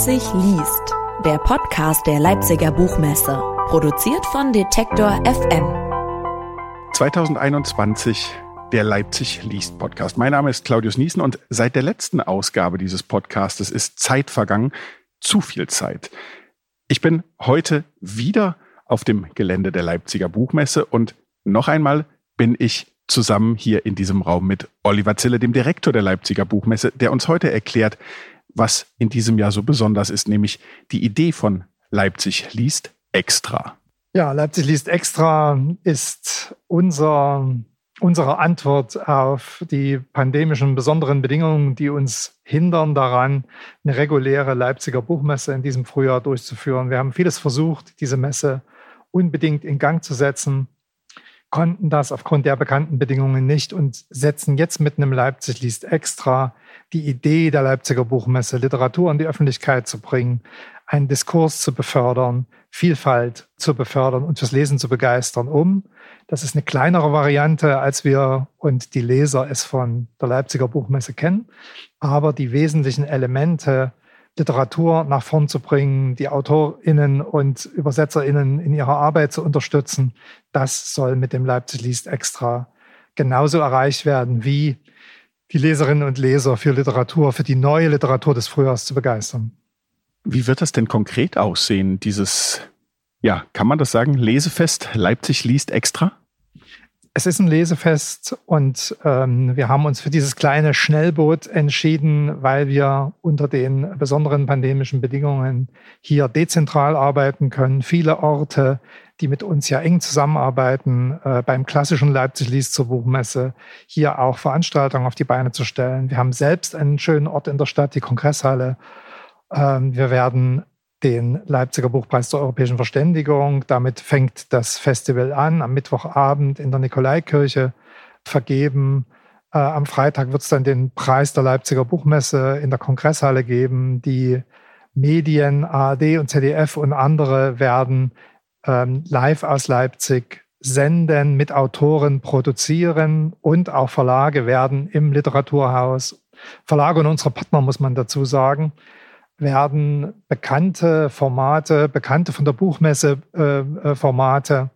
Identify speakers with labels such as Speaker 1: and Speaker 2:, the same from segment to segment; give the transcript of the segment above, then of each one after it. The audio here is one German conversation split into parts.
Speaker 1: Leipzig liest, der Podcast der Leipziger Buchmesse, produziert von Detektor FM.
Speaker 2: 2021 der Leipzig liest Podcast. Mein Name ist Claudius Niesen und seit der letzten Ausgabe dieses Podcastes ist Zeit vergangen, zu viel Zeit. Ich bin heute wieder auf dem Gelände der Leipziger Buchmesse und noch einmal bin ich zusammen hier in diesem Raum mit Oliver Zille, dem Direktor der Leipziger Buchmesse, der uns heute erklärt, was in diesem Jahr so besonders ist, nämlich die Idee von Leipzig liest extra.
Speaker 3: Ja, Leipzig liest extra ist unser, unsere Antwort auf die pandemischen besonderen Bedingungen, die uns hindern daran, eine reguläre Leipziger Buchmesse in diesem Frühjahr durchzuführen. Wir haben vieles versucht, diese Messe unbedingt in Gang zu setzen konnten das aufgrund der bekannten Bedingungen nicht und setzen jetzt mit einem Leipzig liest extra die Idee der Leipziger Buchmesse, Literatur an die Öffentlichkeit zu bringen, einen Diskurs zu befördern, Vielfalt zu befördern und fürs Lesen zu begeistern, um. Das ist eine kleinere Variante, als wir und die Leser es von der Leipziger Buchmesse kennen. Aber die wesentlichen Elemente Literatur nach vorn zu bringen, die AutorInnen und ÜbersetzerInnen in ihrer Arbeit zu unterstützen, das soll mit dem Leipzig liest extra genauso erreicht werden, wie die Leserinnen und Leser für Literatur, für die neue Literatur des Frühjahrs zu begeistern.
Speaker 2: Wie wird das denn konkret aussehen, dieses, ja, kann man das sagen, Lesefest Leipzig liest extra?
Speaker 3: Es ist ein Lesefest und ähm, wir haben uns für dieses kleine Schnellboot entschieden, weil wir unter den besonderen pandemischen Bedingungen hier dezentral arbeiten können. Viele Orte, die mit uns ja eng zusammenarbeiten, äh, beim klassischen Leipzig liest zur Buchmesse, hier auch Veranstaltungen auf die Beine zu stellen. Wir haben selbst einen schönen Ort in der Stadt, die Kongresshalle. Ähm, wir werden den Leipziger Buchpreis der europäischen Verständigung. Damit fängt das Festival an, am Mittwochabend in der Nikolaikirche vergeben. Äh, am Freitag wird es dann den Preis der Leipziger Buchmesse in der Kongresshalle geben. Die Medien, ARD und ZDF und andere werden ähm, live aus Leipzig senden, mit Autoren produzieren und auch Verlage werden im Literaturhaus, Verlage und unsere Partner, muss man dazu sagen, werden bekannte Formate, bekannte von der Buchmesse äh, äh, Formate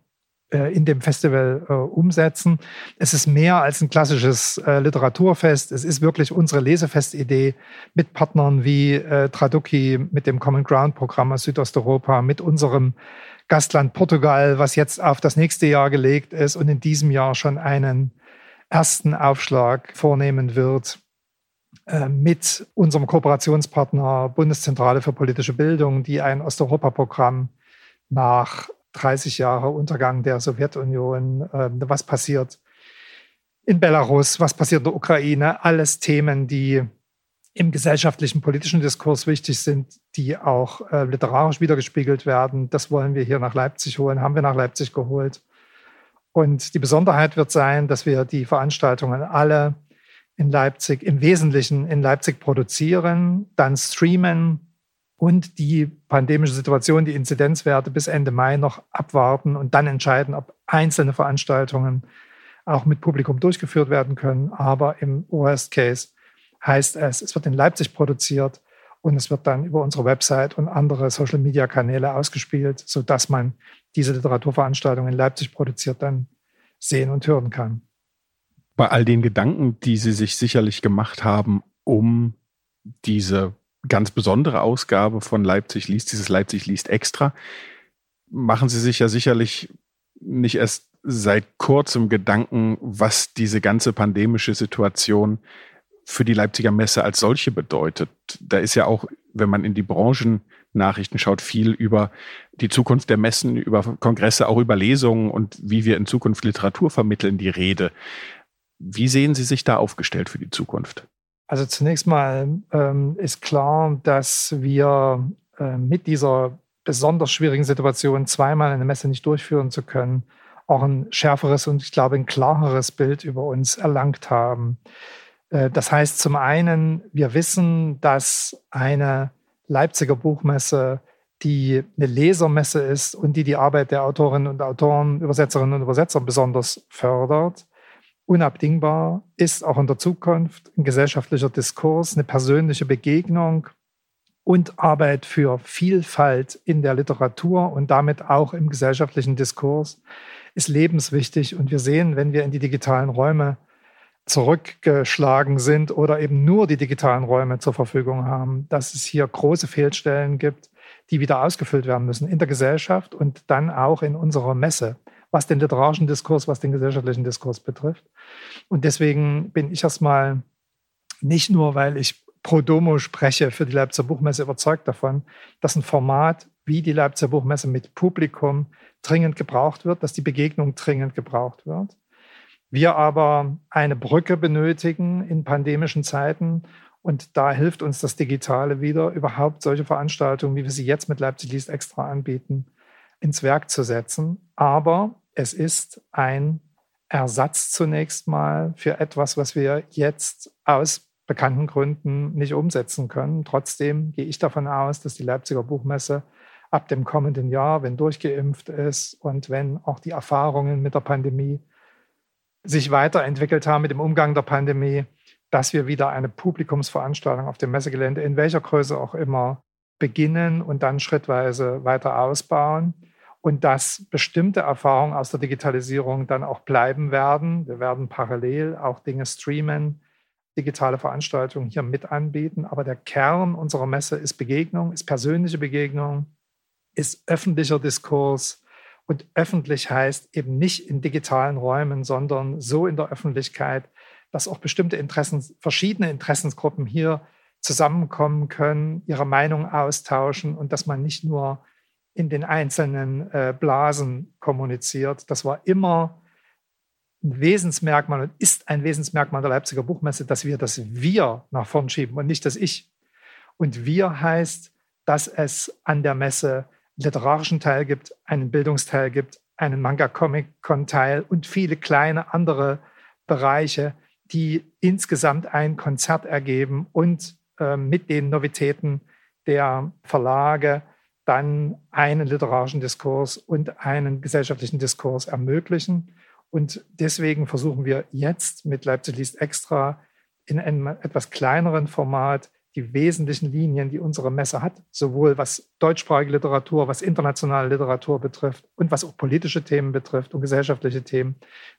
Speaker 3: äh, in dem Festival äh, umsetzen. Es ist mehr als ein klassisches äh, Literaturfest. Es ist wirklich unsere Lesefestidee mit Partnern wie äh, Traduki, mit dem Common Ground Programm aus Südosteuropa, mit unserem Gastland Portugal, was jetzt auf das nächste Jahr gelegt ist und in diesem Jahr schon einen ersten Aufschlag vornehmen wird mit unserem Kooperationspartner Bundeszentrale für politische Bildung, die ein Osteuropa-Programm nach 30 Jahren Untergang der Sowjetunion, äh, was passiert in Belarus, was passiert in der Ukraine, alles Themen, die im gesellschaftlichen, politischen Diskurs wichtig sind, die auch äh, literarisch wiedergespiegelt werden. Das wollen wir hier nach Leipzig holen, haben wir nach Leipzig geholt. Und die Besonderheit wird sein, dass wir die Veranstaltungen alle in Leipzig, im Wesentlichen in Leipzig produzieren, dann streamen und die pandemische Situation, die Inzidenzwerte bis Ende Mai noch abwarten und dann entscheiden, ob einzelne Veranstaltungen auch mit Publikum durchgeführt werden können. Aber im Worst Case heißt es, es wird in Leipzig produziert und es wird dann über unsere Website und andere Social-Media-Kanäle ausgespielt, sodass man diese Literaturveranstaltung in Leipzig produziert dann sehen und hören kann
Speaker 2: bei all den Gedanken, die Sie sich sicherlich gemacht haben, um diese ganz besondere Ausgabe von Leipzig liest, dieses Leipzig liest extra, machen Sie sich ja sicherlich nicht erst seit kurzem Gedanken, was diese ganze pandemische Situation für die Leipziger Messe als solche bedeutet. Da ist ja auch, wenn man in die Branchennachrichten schaut, viel über die Zukunft der Messen, über Kongresse, auch über Lesungen und wie wir in Zukunft Literatur vermitteln, die Rede. Wie sehen Sie sich da aufgestellt für die Zukunft?
Speaker 3: Also zunächst mal ähm, ist klar, dass wir äh, mit dieser besonders schwierigen Situation zweimal eine Messe nicht durchführen zu können, auch ein schärferes und ich glaube ein klareres Bild über uns erlangt haben. Äh, das heißt zum einen, wir wissen, dass eine Leipziger Buchmesse die eine Lesermesse ist und die die Arbeit der Autorinnen und Autoren, Übersetzerinnen und Übersetzer besonders fördert unabdingbar ist auch in der Zukunft ein gesellschaftlicher Diskurs, eine persönliche Begegnung und Arbeit für Vielfalt in der Literatur und damit auch im gesellschaftlichen Diskurs ist lebenswichtig. Und wir sehen, wenn wir in die digitalen Räume zurückgeschlagen sind oder eben nur die digitalen Räume zur Verfügung haben, dass es hier große Fehlstellen gibt, die wieder ausgefüllt werden müssen in der Gesellschaft und dann auch in unserer Messe, was den literarischen Diskurs, was den gesellschaftlichen Diskurs betrifft. Und deswegen bin ich erstmal nicht nur, weil ich pro domo spreche für die Leipziger Buchmesse, überzeugt davon, dass ein Format wie die Leipziger Buchmesse mit Publikum dringend gebraucht wird, dass die Begegnung dringend gebraucht wird. Wir aber eine Brücke benötigen in pandemischen Zeiten und da hilft uns das Digitale wieder, überhaupt solche Veranstaltungen, wie wir sie jetzt mit Leipzig Liest extra anbieten, ins Werk zu setzen. Aber es ist ein Ersatz zunächst mal für etwas, was wir jetzt aus bekannten Gründen nicht umsetzen können. Trotzdem gehe ich davon aus, dass die Leipziger Buchmesse ab dem kommenden Jahr, wenn durchgeimpft ist und wenn auch die Erfahrungen mit der Pandemie sich weiterentwickelt haben mit dem Umgang der Pandemie, dass wir wieder eine Publikumsveranstaltung auf dem Messegelände in welcher Größe auch immer beginnen und dann schrittweise weiter ausbauen und dass bestimmte Erfahrungen aus der Digitalisierung dann auch bleiben werden. Wir werden parallel auch Dinge streamen, digitale Veranstaltungen hier mit anbieten, aber der Kern unserer Messe ist Begegnung, ist persönliche Begegnung, ist öffentlicher Diskurs und öffentlich heißt eben nicht in digitalen Räumen, sondern so in der Öffentlichkeit, dass auch bestimmte Interessen, verschiedene Interessensgruppen hier zusammenkommen können, ihre Meinung austauschen und dass man nicht nur in den einzelnen äh, Blasen kommuniziert. Das war immer ein Wesensmerkmal und ist ein Wesensmerkmal der Leipziger Buchmesse, dass wir das Wir nach vorn schieben und nicht das Ich. Und Wir heißt, dass es an der Messe literarischen Teil gibt, einen Bildungsteil gibt, einen Manga-Comic-Con-Teil und viele kleine andere Bereiche, die insgesamt ein Konzert ergeben und äh, mit den Novitäten der Verlage dann einen literarischen Diskurs und einen gesellschaftlichen Diskurs ermöglichen. Und deswegen versuchen wir jetzt mit Leipzig liest extra in einem etwas kleineren Format die wesentlichen Linien, die unsere Messe hat, sowohl was deutschsprachige Literatur, was internationale Literatur betrifft und was auch politische Themen betrifft und gesellschaftliche Themen,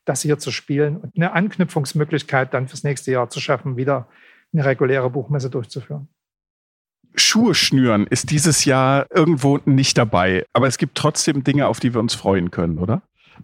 Speaker 3: das hier zu spielen und eine Anknüpfungsmöglichkeit dann fürs nächste Jahr zu schaffen, wieder eine reguläre Buchmesse durchzuführen.
Speaker 2: Schuhe schnüren ist dieses Jahr irgendwo nicht dabei, aber es gibt trotzdem Dinge, auf die wir uns freuen können, oder?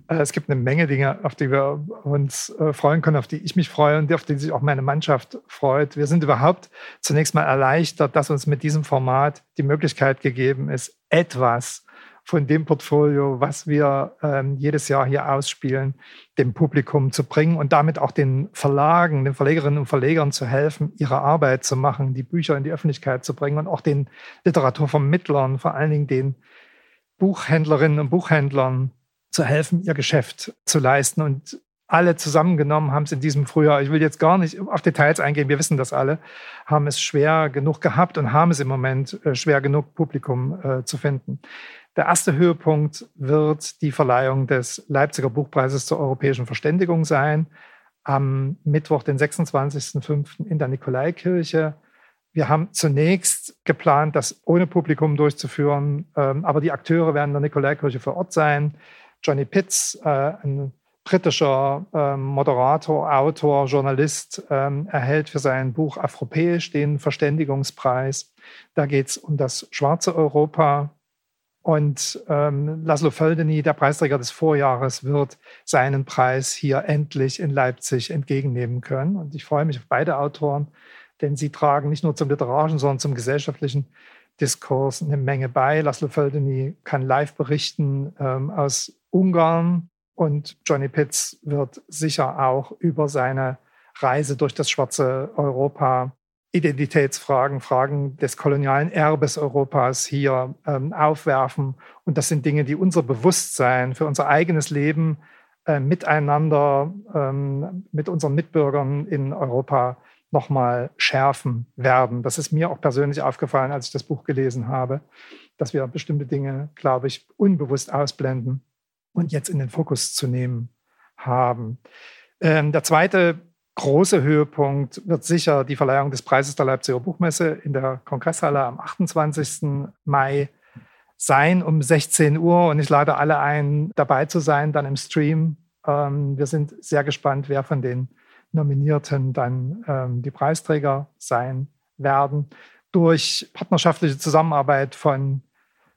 Speaker 3: Äh, es gibt eine Menge Dinge, auf die wir uns äh, freuen können, auf die ich mich freue und auf die sich auch meine Mannschaft freut. Wir sind überhaupt zunächst mal erleichtert, dass uns mit diesem Format die Möglichkeit gegeben ist, etwas von dem Portfolio, was wir ähm, jedes Jahr hier ausspielen, dem Publikum zu bringen und damit auch den Verlagen, den Verlegerinnen und Verlegern zu helfen, ihre Arbeit zu machen, die Bücher in die Öffentlichkeit zu bringen und auch den Literaturvermittlern, vor allen Dingen den Buchhändlerinnen und Buchhändlern zu helfen, ihr Geschäft zu leisten. Und alle zusammengenommen haben es in diesem Frühjahr, ich will jetzt gar nicht auf Details eingehen, wir wissen das alle, haben es schwer genug gehabt und haben es im Moment äh, schwer genug, Publikum äh, zu finden. Der erste Höhepunkt wird die Verleihung des Leipziger Buchpreises zur europäischen Verständigung sein. Am Mittwoch, den 26.05. in der Nikolaikirche. Wir haben zunächst geplant, das ohne Publikum durchzuführen, ähm, aber die Akteure werden in der Nikolaikirche vor Ort sein. Johnny Pitts, äh, ein britischer äh, Moderator, Autor, Journalist, ähm, erhält für sein Buch Afropäisch den Verständigungspreis. Da geht es um das schwarze Europa. Und ähm, Laszlo Földeny, der Preisträger des Vorjahres, wird seinen Preis hier endlich in Leipzig entgegennehmen können. Und ich freue mich auf beide Autoren, denn sie tragen nicht nur zum literarischen, sondern zum gesellschaftlichen Diskurs eine Menge bei. Laszlo Földeny kann live berichten ähm, aus Ungarn und Johnny Pitts wird sicher auch über seine Reise durch das schwarze Europa Identitätsfragen, Fragen des kolonialen Erbes Europas hier ähm, aufwerfen. Und das sind Dinge, die unser Bewusstsein für unser eigenes Leben äh, miteinander, ähm, mit unseren Mitbürgern in Europa nochmal schärfen werden. Das ist mir auch persönlich aufgefallen, als ich das Buch gelesen habe, dass wir bestimmte Dinge, glaube ich, unbewusst ausblenden und jetzt in den Fokus zu nehmen haben. Ähm, der zweite große Höhepunkt wird sicher die Verleihung des Preises der Leipziger Buchmesse in der Kongresshalle am 28. Mai sein um 16 Uhr. Und ich lade alle ein, dabei zu sein, dann im Stream. Ähm, wir sind sehr gespannt, wer von den Nominierten dann ähm, die Preisträger sein werden. Durch partnerschaftliche Zusammenarbeit von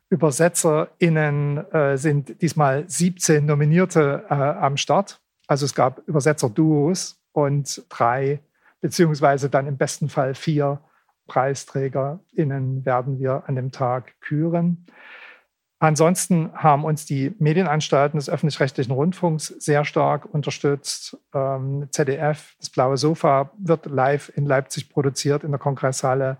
Speaker 3: ÜbersetzerInnen äh, sind diesmal 17 Nominierte äh, am Start. Also es gab Übersetzer-Duos und drei, beziehungsweise dann im besten Fall vier PreisträgerInnen werden wir an dem Tag küren. Ansonsten haben uns die Medienanstalten des öffentlich-rechtlichen Rundfunks sehr stark unterstützt. Ähm, ZDF, das Blaue Sofa, wird live in Leipzig produziert in der Kongresshalle.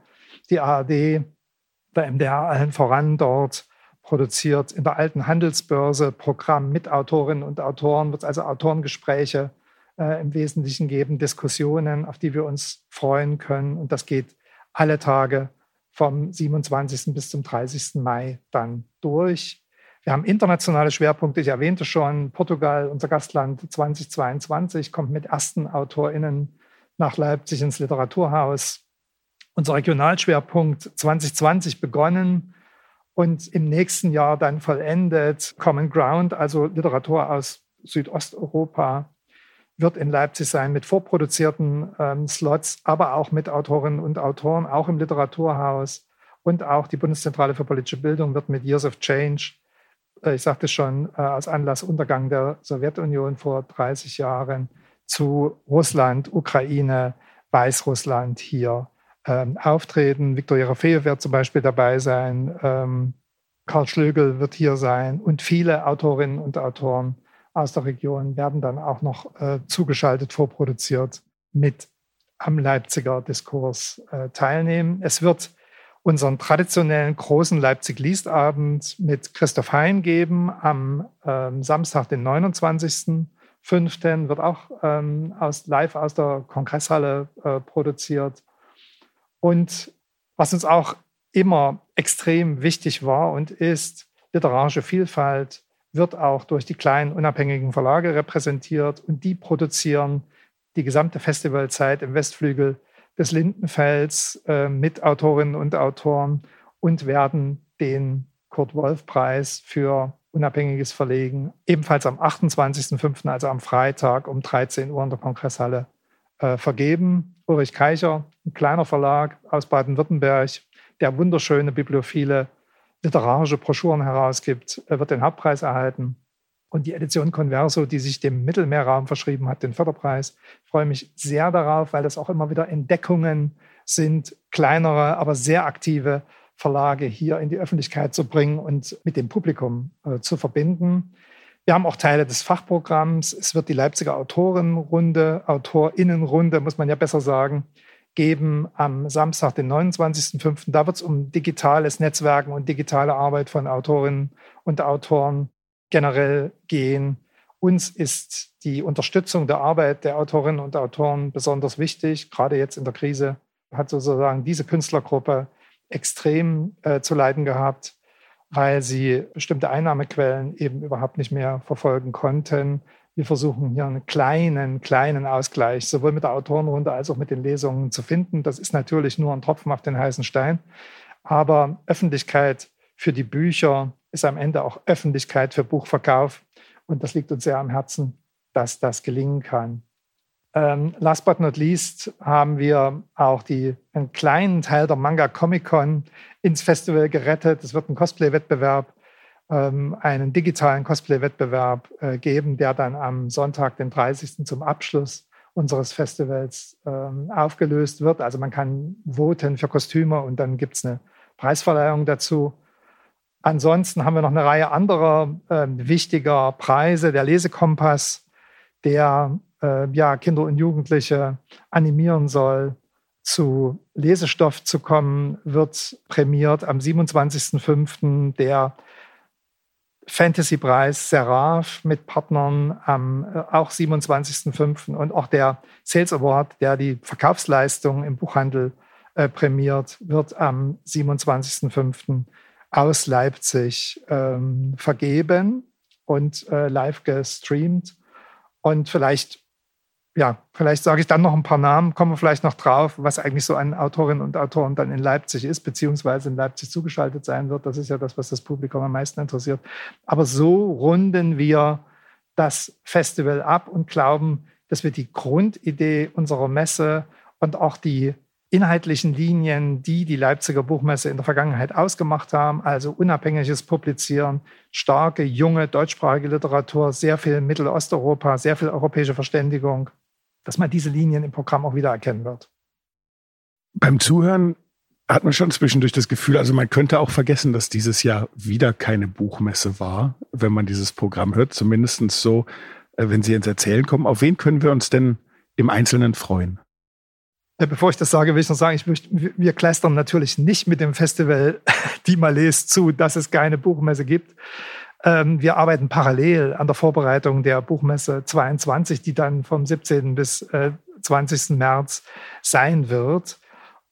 Speaker 3: Die ARD, der MDR allen voran dort produziert in der alten Handelsbörse Programm mit Autorinnen und Autoren, wird es also Autorengespräche äh, im Wesentlichen geben, Diskussionen, auf die wir uns freuen können. Und das geht alle Tage vom 27. bis zum 30. Mai dann durch. Wir haben internationale Schwerpunkte. Ich erwähnte schon, Portugal, unser Gastland 2022, kommt mit ersten AutorInnen nach Leipzig ins Literaturhaus. Unser Regionalschwerpunkt 2020 begonnen und im nächsten Jahr dann vollendet. Common Ground, also Literatur aus Südosteuropa, wird in Leipzig sein mit vorproduzierten ähm, Slots, aber auch mit Autorinnen und Autoren, auch im Literaturhaus. Und auch die Bundeszentrale für politische Bildung wird mit Years of Change, äh, ich sagte schon, äh, aus Anlass Untergang der Sowjetunion vor 30 Jahren zu Russland, Ukraine, Weißrussland hier ähm, auftreten. Viktor Jerofejew wird zum Beispiel dabei sein. Ähm, Karl Schlögel wird hier sein und viele Autorinnen und Autoren aus der Region werden dann auch noch äh, zugeschaltet, vorproduziert mit am Leipziger Diskurs äh, teilnehmen. Es wird unseren traditionellen großen Leipzig-Liest-Abend mit Christoph Hein geben am ähm, Samstag, den 29.05. wird auch ähm, aus, live aus der Kongresshalle äh, produziert. Und was uns auch immer extrem wichtig war und ist, literarische Vielfalt, wird auch durch die kleinen unabhängigen Verlage repräsentiert und die produzieren die gesamte Festivalzeit im Westflügel des Lindenfelds äh, mit Autorinnen und Autoren und werden den Kurt-Wolf-Preis für unabhängiges Verlegen ebenfalls am 28.05., also am Freitag um 13 Uhr in der Kongresshalle äh, vergeben. Ulrich Keicher, ein kleiner Verlag aus Baden-Württemberg, der wunderschöne bibliophile literarische Broschüren herausgibt, wird den Hauptpreis erhalten. Und die Edition Converso, die sich dem Mittelmeerraum verschrieben hat, den Förderpreis. Ich freue mich sehr darauf, weil das auch immer wieder Entdeckungen sind, kleinere, aber sehr aktive Verlage hier in die Öffentlichkeit zu bringen und mit dem Publikum äh, zu verbinden. Wir haben auch Teile des Fachprogramms. Es wird die Leipziger Autorenrunde, Autorinnenrunde, muss man ja besser sagen, geben am Samstag, den 29.05. Da wird es um digitales Netzwerken und digitale Arbeit von Autorinnen und Autoren generell gehen. Uns ist die Unterstützung der Arbeit der Autorinnen und Autoren besonders wichtig. Gerade jetzt in der Krise hat sozusagen diese Künstlergruppe extrem äh, zu leiden gehabt, weil sie bestimmte Einnahmequellen eben überhaupt nicht mehr verfolgen konnten. Wir versuchen hier einen kleinen, kleinen Ausgleich sowohl mit der Autorenrunde als auch mit den Lesungen zu finden. Das ist natürlich nur ein Tropfen auf den heißen Stein. Aber Öffentlichkeit für die Bücher ist am Ende auch Öffentlichkeit für Buchverkauf. Und das liegt uns sehr am Herzen, dass das gelingen kann. Ähm, last but not least haben wir auch die, einen kleinen Teil der Manga Comic Con ins Festival gerettet. Es wird ein Cosplay-Wettbewerb ähm, einen digitalen Cosplay-Wettbewerb äh, geben, der dann am Sonntag, den 30. zum Abschluss unseres Festivals ähm, aufgelöst wird. Also man kann voten für Kostüme und dann gibt es eine Preisverleihung dazu. Ansonsten haben wir noch eine Reihe anderer äh, wichtiger Preise. Der Lesekompass, der äh, ja, Kinder und Jugendliche animieren soll, zu Lesestoff zu kommen, wird prämiert am 27.05. Der Fantasy-Preis Seraph mit Partnern am äh, auch 27.05. und auch der Sales Award, der die Verkaufsleistung im Buchhandel äh, prämiert, wird am 27.05. aus Leipzig ähm, vergeben und äh, live gestreamt. Und vielleicht ja, vielleicht sage ich dann noch ein paar Namen, kommen wir vielleicht noch drauf, was eigentlich so an Autorinnen und Autoren dann in Leipzig ist, beziehungsweise in Leipzig zugeschaltet sein wird. Das ist ja das, was das Publikum am meisten interessiert. Aber so runden wir das Festival ab und glauben, dass wir die Grundidee unserer Messe und auch die inhaltlichen Linien, die die Leipziger Buchmesse in der Vergangenheit ausgemacht haben, also unabhängiges Publizieren, starke, junge deutschsprachige Literatur, sehr viel Mittelosteuropa, sehr viel europäische Verständigung, dass man diese Linien im Programm auch wieder erkennen wird.
Speaker 2: Beim Zuhören hat man schon zwischendurch das Gefühl, also man könnte auch vergessen, dass dieses Jahr wieder keine Buchmesse war, wenn man dieses Programm hört. Zumindest so, äh, wenn Sie ins Erzählen kommen. Auf wen können wir uns denn im Einzelnen freuen?
Speaker 3: Bevor ich das sage, will ich noch sagen, ich möchte, wir kleistern natürlich nicht mit dem Festival die Malais zu, dass es keine Buchmesse gibt. Ähm, wir arbeiten parallel an der Vorbereitung der Buchmesse 22, die dann vom 17. bis 20. Äh, März sein wird.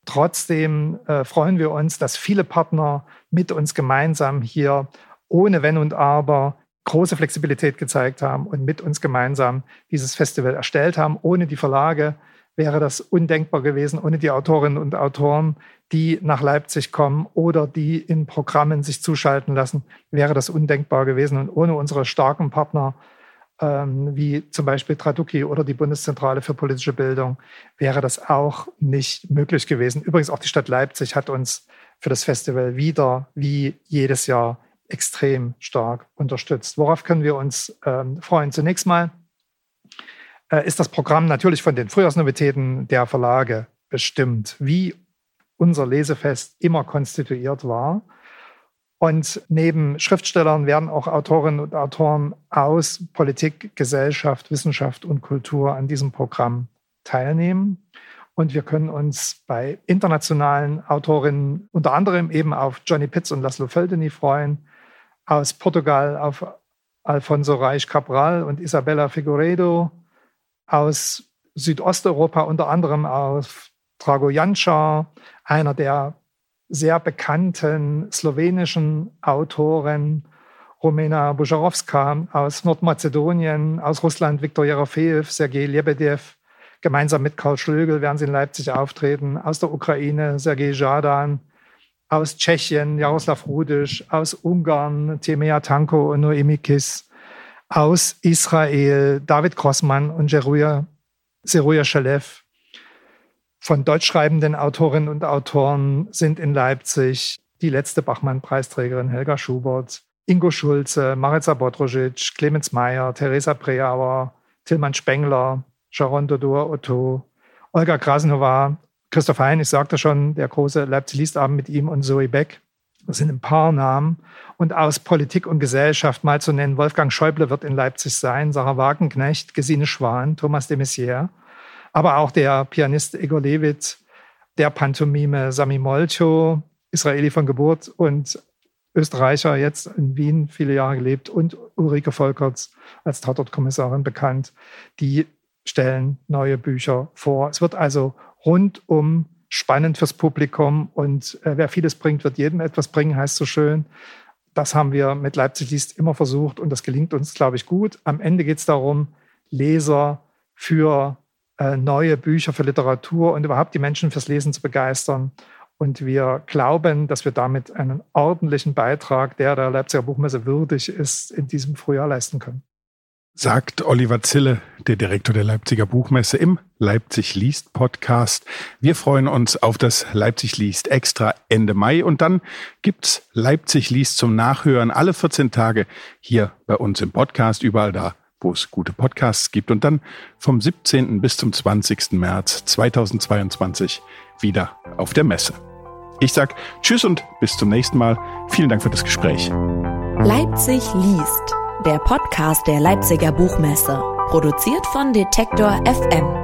Speaker 3: Trotzdem äh, freuen wir uns, dass viele Partner mit uns gemeinsam hier ohne Wenn und Aber große Flexibilität gezeigt haben und mit uns gemeinsam dieses Festival erstellt haben, ohne die Verlage, wäre das undenkbar gewesen ohne die Autorinnen und Autoren, die nach Leipzig kommen oder die in Programmen sich zuschalten lassen, wäre das undenkbar gewesen. Und ohne unsere starken Partner, ähm, wie zum Beispiel Traduki oder die Bundeszentrale für politische Bildung, wäre das auch nicht möglich gewesen. Übrigens auch die Stadt Leipzig hat uns für das Festival wieder, wie jedes Jahr, extrem stark unterstützt. Worauf können wir uns ähm, freuen? Zunächst mal ist das Programm natürlich von den Frühjahrsnovitäten der Verlage bestimmt, wie unser Lesefest immer konstituiert war. Und neben Schriftstellern werden auch Autorinnen und Autoren aus Politik, Gesellschaft, Wissenschaft und Kultur an diesem Programm teilnehmen. Und wir können uns bei internationalen Autorinnen unter anderem eben auf Johnny Pitts und Laszlo Feldeni freuen, aus Portugal auf Alfonso Reich Cabral und Isabella Figueredo, aus Südosteuropa, unter anderem aus Drago Jančar, einer der sehr bekannten slowenischen Autoren, Romena Bujarowska aus Nordmazedonien, aus Russland Viktor Jerofeev, Sergei Lebedev, gemeinsam mit Karl Schlögel werden sie in Leipzig auftreten, aus der Ukraine Sergei Jadan, aus Tschechien Jaroslav Rudisch, aus Ungarn Temea Tanko und Noemi Kiss, aus Israel David Grossmann und Zeruja, Zeruja Shalev. Von deutschschreibenden Autorinnen und Autoren sind in Leipzig die letzte Bachmann-Preisträgerin Helga Schubert, Ingo Schulze, Maritza Bodrožić, Clemens Meyer, Theresa Preauer, Tilman Spengler, Sharon Dodor Otto, Olga Krasnova, Christoph Hein, ich sagte schon, der große Leipzig-Liestabend mit ihm und Zoe Beck. Das sind ein paar Namen. Und aus Politik und Gesellschaft mal zu nennen, Wolfgang Schäuble wird in Leipzig sein, Sarah Wagenknecht, Gesine Schwan, Thomas de Maizière, aber auch der Pianist Igor Levit, der Pantomime Sami Molcho, Israeli von Geburt und Österreicher, jetzt in Wien viele Jahre gelebt und Ulrike Volkerts als Tatortkommissarin bekannt, die stellen neue Bücher vor. Es wird also rundum spannend fürs Publikum und äh, wer vieles bringt, wird jedem etwas bringen, heißt so schön. Das haben wir mit Leipzig liest immer versucht und das gelingt uns, glaube ich, gut. Am Ende geht es darum, Leser für äh, neue Bücher, für Literatur und überhaupt die Menschen fürs Lesen zu begeistern. Und wir glauben, dass wir damit einen ordentlichen Beitrag, der der Leipziger Buchmesse würdig ist, in diesem Frühjahr leisten können
Speaker 2: sagt Oliver Zille, der Direktor der Leipziger Buchmesse im Leipzig liest Podcast. Wir freuen uns auf das Leipzig liest extra Ende Mai und dann gibt's Leipzig liest zum Nachhören alle 14 Tage hier bei uns im Podcast, überall da, wo es gute Podcasts gibt und dann vom 17. bis zum 20. März 2022 wieder auf der Messe. Ich sag Tschüss und bis zum nächsten Mal. Vielen Dank für das Gespräch.
Speaker 1: Leipzig liest der Podcast der Leipziger Buchmesse, produziert von Detektor FM.